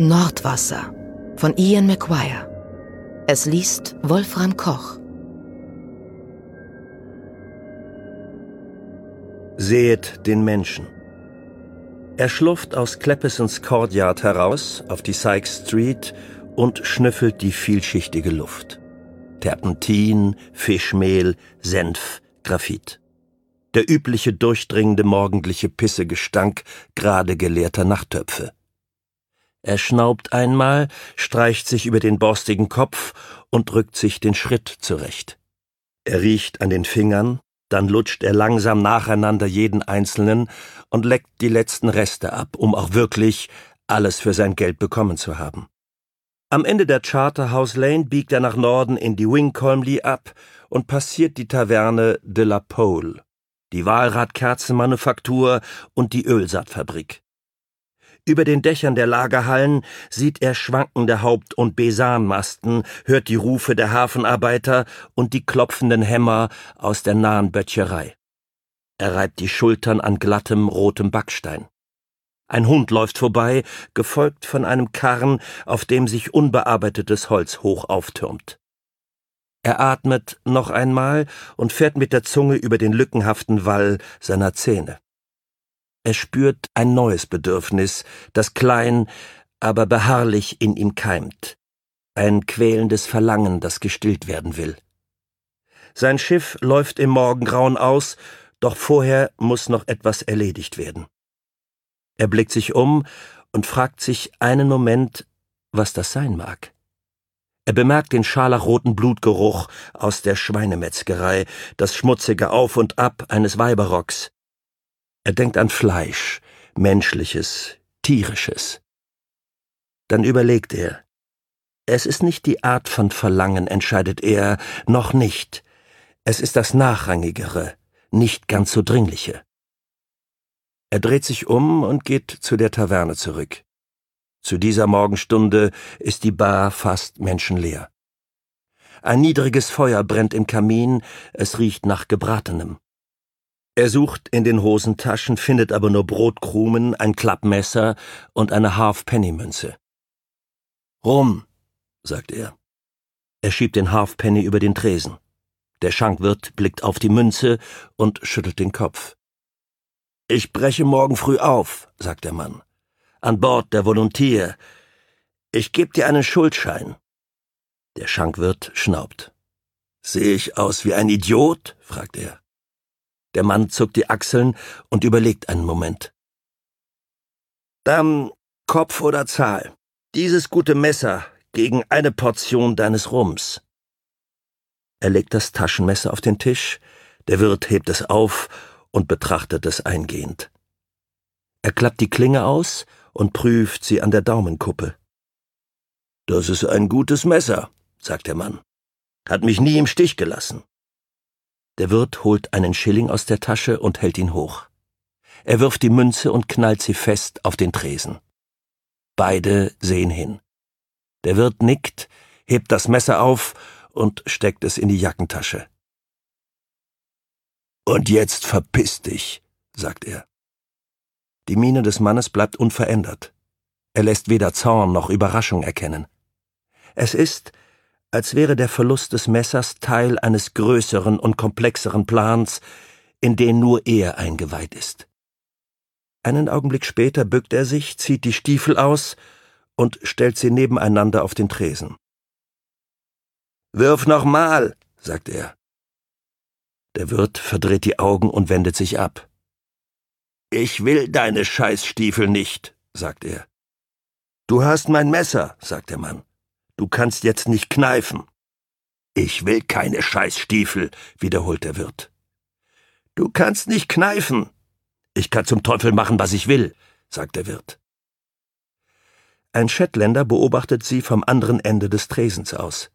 Nordwasser von Ian McGuire. Es liest Wolfram Koch. Sehet den Menschen. Er schlurft aus Cleppesons Courtyard heraus auf die Sykes Street und schnüffelt die vielschichtige Luft. Terpentin, Fischmehl, Senf, Graphit. Der übliche durchdringende morgendliche Pissegestank gerade geleerter Nachttöpfe. Er schnaubt einmal, streicht sich über den borstigen Kopf und rückt sich den Schritt zurecht. Er riecht an den Fingern, dann lutscht er langsam nacheinander jeden einzelnen und leckt die letzten Reste ab, um auch wirklich alles für sein Geld bekommen zu haben. Am Ende der Charterhouse Lane biegt er nach Norden in die Wingcolmley ab und passiert die Taverne de la Pole, die Walradkerzenmanufaktur und die Ölsaatfabrik. Über den Dächern der Lagerhallen sieht er schwankende Haupt- und Besanmasten, hört die Rufe der Hafenarbeiter und die klopfenden Hämmer aus der nahen Böttcherei. Er reibt die Schultern an glattem, rotem Backstein. Ein Hund läuft vorbei, gefolgt von einem Karren, auf dem sich unbearbeitetes Holz hoch auftürmt. Er atmet noch einmal und fährt mit der Zunge über den lückenhaften Wall seiner Zähne. Er spürt ein neues Bedürfnis, das klein, aber beharrlich in ihm keimt. Ein quälendes Verlangen, das gestillt werden will. Sein Schiff läuft im Morgengrauen aus, doch vorher muss noch etwas erledigt werden. Er blickt sich um und fragt sich einen Moment, was das sein mag. Er bemerkt den scharlachroten Blutgeruch aus der Schweinemetzgerei, das schmutzige Auf und Ab eines Weiberrocks. Er denkt an Fleisch, menschliches, tierisches. Dann überlegt er. Es ist nicht die Art von Verlangen, entscheidet er, noch nicht. Es ist das Nachrangigere, nicht ganz so dringliche. Er dreht sich um und geht zu der Taverne zurück. Zu dieser Morgenstunde ist die Bar fast menschenleer. Ein niedriges Feuer brennt im Kamin, es riecht nach Gebratenem. Er sucht in den Hosentaschen, findet aber nur Brotkrumen, ein Klappmesser und eine Halfpenny-Münze. Rum, sagt er. Er schiebt den Halfpenny über den Tresen. Der Schankwirt blickt auf die Münze und schüttelt den Kopf. Ich breche morgen früh auf, sagt der Mann. An Bord der Volontier. Ich geb dir einen Schuldschein. Der Schankwirt schnaubt. Sehe ich aus wie ein Idiot? fragt er. Der Mann zuckt die Achseln und überlegt einen Moment. Dann Kopf oder Zahl. Dieses gute Messer gegen eine Portion deines Rums. Er legt das Taschenmesser auf den Tisch, der Wirt hebt es auf und betrachtet es eingehend. Er klappt die Klinge aus und prüft sie an der Daumenkuppe. Das ist ein gutes Messer, sagt der Mann. Hat mich nie im Stich gelassen. Der Wirt holt einen Schilling aus der Tasche und hält ihn hoch. Er wirft die Münze und knallt sie fest auf den Tresen. Beide sehen hin. Der Wirt nickt, hebt das Messer auf und steckt es in die Jackentasche. Und jetzt verpiss dich, sagt er. Die Miene des Mannes bleibt unverändert. Er lässt weder Zorn noch Überraschung erkennen. Es ist, als wäre der Verlust des Messers Teil eines größeren und komplexeren Plans, in den nur er eingeweiht ist. Einen Augenblick später bückt er sich, zieht die Stiefel aus und stellt sie nebeneinander auf den Tresen. Wirf nochmal, sagt er. Der Wirt verdreht die Augen und wendet sich ab. Ich will deine Scheißstiefel nicht, sagt er. Du hast mein Messer, sagt der Mann. Du kannst jetzt nicht kneifen. Ich will keine Scheißstiefel, wiederholt der Wirt. Du kannst nicht kneifen. Ich kann zum Teufel machen, was ich will, sagt der Wirt. Ein Shetländer beobachtet sie vom anderen Ende des Tresens aus.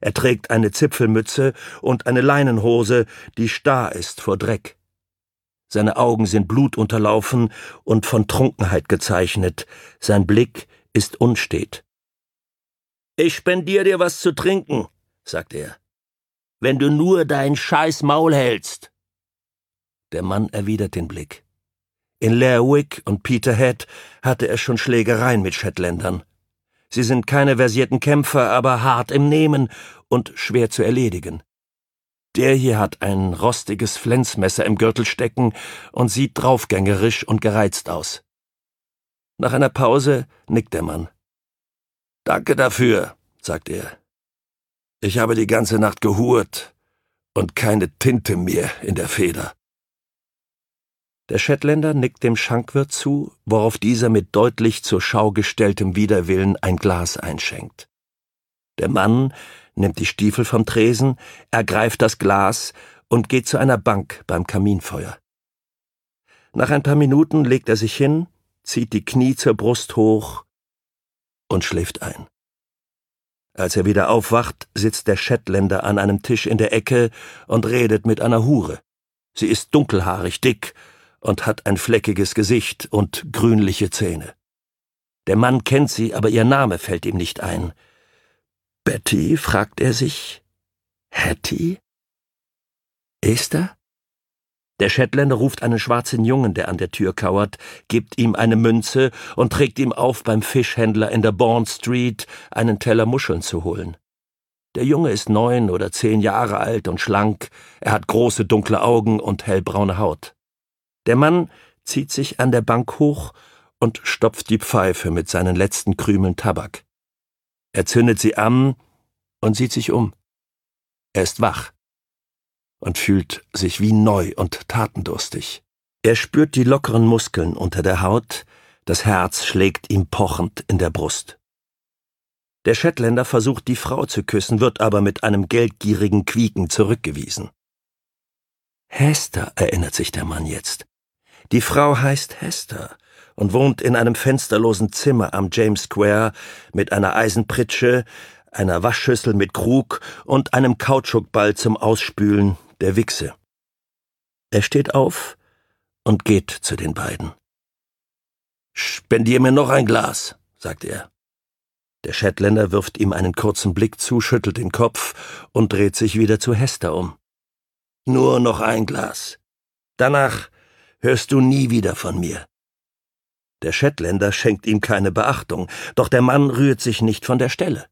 Er trägt eine Zipfelmütze und eine Leinenhose, die starr ist vor Dreck. Seine Augen sind blutunterlaufen und von Trunkenheit gezeichnet, sein Blick ist unstet. Ich spendier dir was zu trinken, sagt er. Wenn du nur dein scheiß Maul hältst. Der Mann erwidert den Blick. In Lerwick und Peterhead hatte er schon Schlägereien mit Shetländern. Sie sind keine versierten Kämpfer, aber hart im Nehmen und schwer zu erledigen. Der hier hat ein rostiges Flensmesser im Gürtel stecken und sieht draufgängerisch und gereizt aus. Nach einer Pause nickt der Mann. Danke dafür, sagt er. Ich habe die ganze Nacht gehurt und keine Tinte mehr in der Feder. Der Shetländer nickt dem Schankwirt zu, worauf dieser mit deutlich zur Schau gestelltem Widerwillen ein Glas einschenkt. Der Mann nimmt die Stiefel vom Tresen, ergreift das Glas und geht zu einer Bank beim Kaminfeuer. Nach ein paar Minuten legt er sich hin, zieht die Knie zur Brust hoch und schläft ein. Als er wieder aufwacht, sitzt der Shetländer an einem Tisch in der Ecke und redet mit einer Hure. Sie ist dunkelhaarig, dick und hat ein fleckiges Gesicht und grünliche Zähne. Der Mann kennt sie, aber ihr Name fällt ihm nicht ein. Betty, fragt er sich. Hattie? Esther? Der Shetländer ruft einen schwarzen Jungen, der an der Tür kauert, gibt ihm eine Münze und trägt ihm auf, beim Fischhändler in der Bourne Street einen Teller Muscheln zu holen. Der Junge ist neun oder zehn Jahre alt und schlank, er hat große dunkle Augen und hellbraune Haut. Der Mann zieht sich an der Bank hoch und stopft die Pfeife mit seinen letzten Krümeln Tabak. Er zündet sie an und sieht sich um. Er ist wach und fühlt sich wie neu und tatendurstig. Er spürt die lockeren Muskeln unter der Haut, das Herz schlägt ihm pochend in der Brust. Der Shetländer versucht die Frau zu küssen, wird aber mit einem geldgierigen Quieken zurückgewiesen. Hester, erinnert sich der Mann jetzt. Die Frau heißt Hester und wohnt in einem fensterlosen Zimmer am James Square mit einer Eisenpritsche, einer Waschschüssel mit Krug und einem Kautschukball zum Ausspülen der Wichse. Er steht auf und geht zu den beiden. Spendier mir noch ein Glas, sagt er. Der Shetländer wirft ihm einen kurzen Blick zu, schüttelt den Kopf und dreht sich wieder zu Hester um. Nur noch ein Glas. Danach hörst du nie wieder von mir. Der Shetländer schenkt ihm keine Beachtung, doch der Mann rührt sich nicht von der Stelle.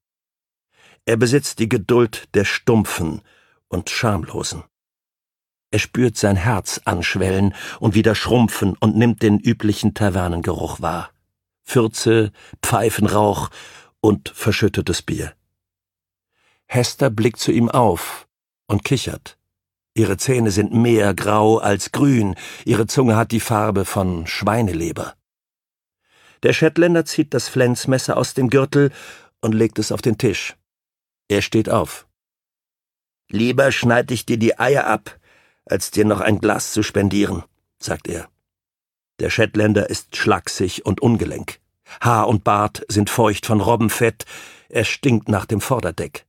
Er besitzt die Geduld der Stumpfen und Schamlosen. Er spürt sein Herz anschwellen und wieder schrumpfen und nimmt den üblichen Tavernengeruch wahr. Fürze, Pfeifenrauch und verschüttetes Bier. Hester blickt zu ihm auf und kichert. Ihre Zähne sind mehr grau als grün, ihre Zunge hat die Farbe von Schweineleber. Der Shetländer zieht das Flensmesser aus dem Gürtel und legt es auf den Tisch. Er steht auf. Lieber schneid ich dir die Eier ab, als dir noch ein Glas zu spendieren, sagt er. Der Shetländer ist schlaksig und ungelenk. Haar und Bart sind feucht von Robbenfett, er stinkt nach dem Vorderdeck.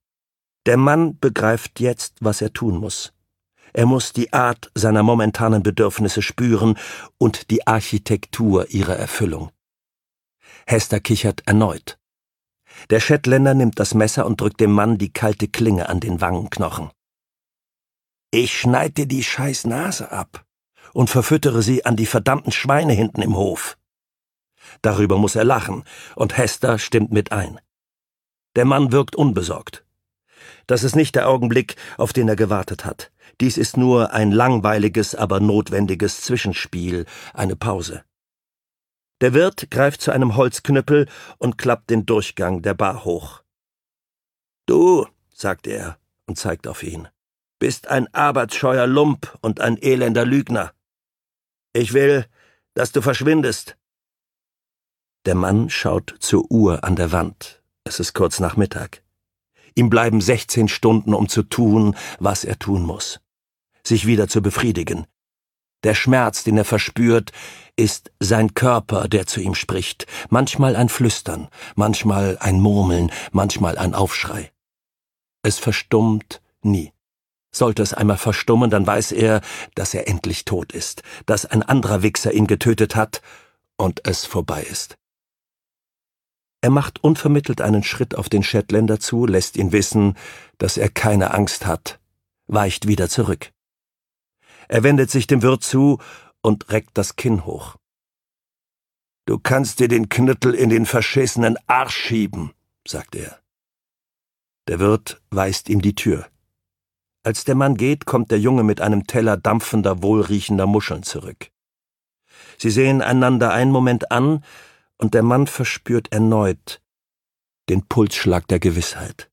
Der Mann begreift jetzt, was er tun muss. Er muss die Art seiner momentanen Bedürfnisse spüren und die Architektur ihrer Erfüllung. Hester kichert erneut. Der Shetländer nimmt das Messer und drückt dem Mann die kalte Klinge an den Wangenknochen. Ich schneid dir die scheiß Nase ab und verfüttere sie an die verdammten Schweine hinten im Hof. Darüber muss er lachen, und Hester stimmt mit ein. Der Mann wirkt unbesorgt. Das ist nicht der Augenblick, auf den er gewartet hat. Dies ist nur ein langweiliges, aber notwendiges Zwischenspiel, eine Pause. Der Wirt greift zu einem Holzknüppel und klappt den Durchgang der Bar hoch. Du, sagt er und zeigt auf ihn, bist ein arbeitsscheuer Lump und ein elender Lügner. Ich will, dass du verschwindest. Der Mann schaut zur Uhr an der Wand. Es ist kurz nach Mittag. Ihm bleiben 16 Stunden, um zu tun, was er tun muss. Sich wieder zu befriedigen. Der Schmerz, den er verspürt, ist sein Körper, der zu ihm spricht, manchmal ein Flüstern, manchmal ein Murmeln, manchmal ein Aufschrei. Es verstummt nie. Sollte es einmal verstummen, dann weiß er, dass er endlich tot ist, dass ein anderer Wichser ihn getötet hat und es vorbei ist. Er macht unvermittelt einen Schritt auf den Shetländer zu, lässt ihn wissen, dass er keine Angst hat, weicht wieder zurück. Er wendet sich dem Wirt zu und reckt das Kinn hoch. Du kannst dir den Knüttel in den verschissenen Arsch schieben, sagt er. Der Wirt weist ihm die Tür. Als der Mann geht, kommt der Junge mit einem Teller dampfender, wohlriechender Muscheln zurück. Sie sehen einander einen Moment an, und der Mann verspürt erneut den Pulsschlag der Gewissheit.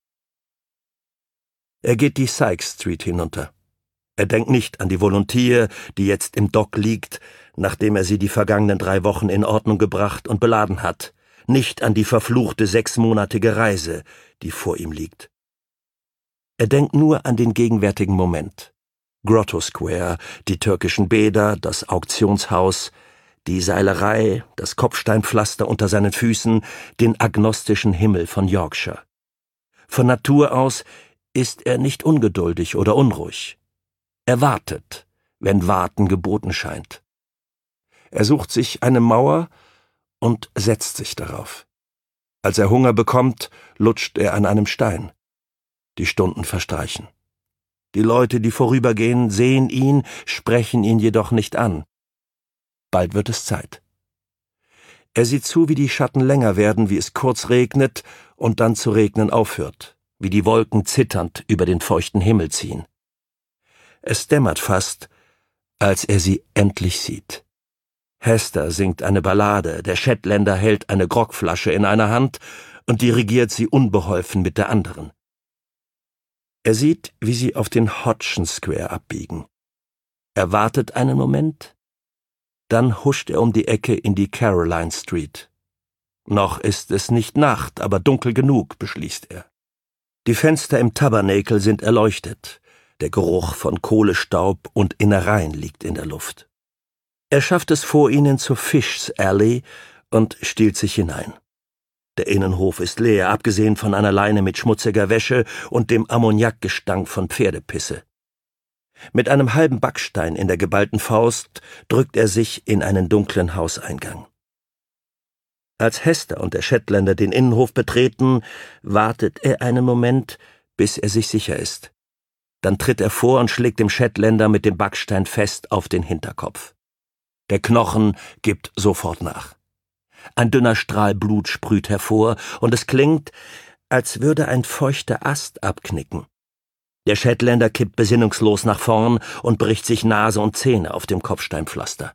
Er geht die Sykes Street hinunter. Er denkt nicht an die Volontier, die jetzt im Dock liegt, nachdem er sie die vergangenen drei Wochen in Ordnung gebracht und beladen hat, nicht an die verfluchte sechsmonatige Reise, die vor ihm liegt. Er denkt nur an den gegenwärtigen Moment. Grotto Square, die türkischen Bäder, das Auktionshaus, die Seilerei, das Kopfsteinpflaster unter seinen Füßen, den agnostischen Himmel von Yorkshire. Von Natur aus ist er nicht ungeduldig oder unruhig. Er wartet, wenn Warten geboten scheint. Er sucht sich eine Mauer und setzt sich darauf. Als er Hunger bekommt, lutscht er an einem Stein. Die Stunden verstreichen. Die Leute, die vorübergehen, sehen ihn, sprechen ihn jedoch nicht an. Bald wird es Zeit. Er sieht zu, wie die Schatten länger werden, wie es kurz regnet und dann zu regnen aufhört, wie die Wolken zitternd über den feuchten Himmel ziehen. Es dämmert fast, als er sie endlich sieht. Hester singt eine Ballade, der Shetländer hält eine Grogflasche in einer Hand und dirigiert sie unbeholfen mit der anderen. Er sieht, wie sie auf den Hodgson Square abbiegen. Er wartet einen Moment, dann huscht er um die Ecke in die Caroline Street. Noch ist es nicht Nacht, aber dunkel genug, beschließt er. Die Fenster im Tabernakel sind erleuchtet. Der Geruch von Kohlestaub und Innereien liegt in der Luft. Er schafft es vor ihnen zur Fish's Alley und stiehlt sich hinein. Der Innenhof ist leer, abgesehen von einer Leine mit schmutziger Wäsche und dem Ammoniakgestank von Pferdepisse. Mit einem halben Backstein in der geballten Faust drückt er sich in einen dunklen Hauseingang. Als Hester und der Shetländer den Innenhof betreten, wartet er einen Moment, bis er sich sicher ist. Dann tritt er vor und schlägt dem Shetländer mit dem Backstein fest auf den Hinterkopf. Der Knochen gibt sofort nach. Ein dünner Strahl Blut sprüht hervor, und es klingt, als würde ein feuchter Ast abknicken. Der Shetländer kippt besinnungslos nach vorn und bricht sich Nase und Zähne auf dem Kopfsteinpflaster.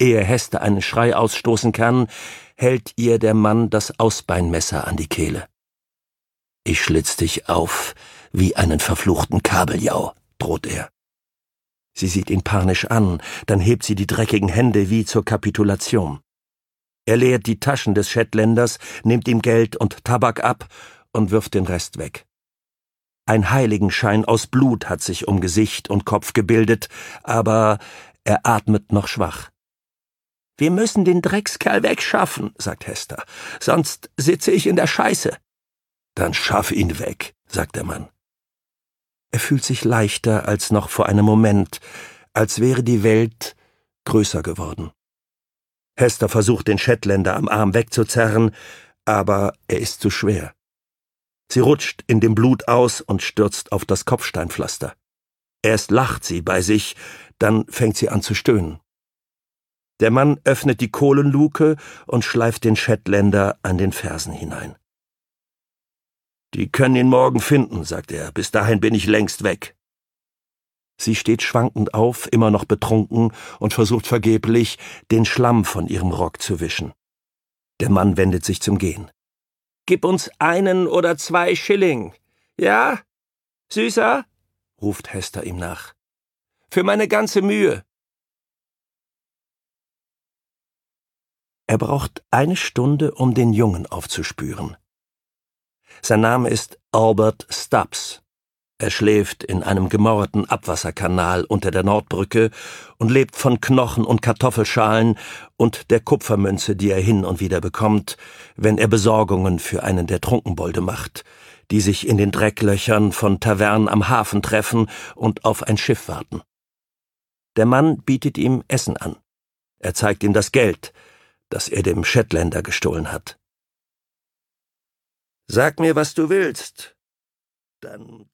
Ehe Hester einen Schrei ausstoßen kann, hält ihr der Mann das Ausbeinmesser an die Kehle. Ich schlitz dich auf wie einen verfluchten Kabeljau, droht er. Sie sieht ihn panisch an, dann hebt sie die dreckigen Hände wie zur Kapitulation. Er leert die Taschen des Shetländers, nimmt ihm Geld und Tabak ab und wirft den Rest weg. Ein Heiligenschein aus Blut hat sich um Gesicht und Kopf gebildet, aber er atmet noch schwach. Wir müssen den Dreckskerl wegschaffen, sagt Hester, sonst sitze ich in der Scheiße. Dann schaff ihn weg, sagt der Mann. Er fühlt sich leichter als noch vor einem Moment, als wäre die Welt größer geworden. Hester versucht den Shetländer am Arm wegzuzerren, aber er ist zu schwer. Sie rutscht in dem Blut aus und stürzt auf das Kopfsteinpflaster. Erst lacht sie bei sich, dann fängt sie an zu stöhnen. Der Mann öffnet die Kohlenluke und schleift den Shetländer an den Fersen hinein. Die können ihn morgen finden, sagt er, bis dahin bin ich längst weg. Sie steht schwankend auf, immer noch betrunken, und versucht vergeblich, den Schlamm von ihrem Rock zu wischen. Der Mann wendet sich zum Gehen. Gib uns einen oder zwei Schilling. Ja? Süßer? ruft Hester ihm nach. Für meine ganze Mühe. Er braucht eine Stunde, um den Jungen aufzuspüren. Sein Name ist Albert Stubbs. Er schläft in einem gemauerten Abwasserkanal unter der Nordbrücke und lebt von Knochen und Kartoffelschalen und der Kupfermünze, die er hin und wieder bekommt, wenn er Besorgungen für einen der Trunkenbolde macht, die sich in den Drecklöchern von Tavernen am Hafen treffen und auf ein Schiff warten. Der Mann bietet ihm Essen an. Er zeigt ihm das Geld, das er dem Shetländer gestohlen hat. Sag mir, was du willst, dann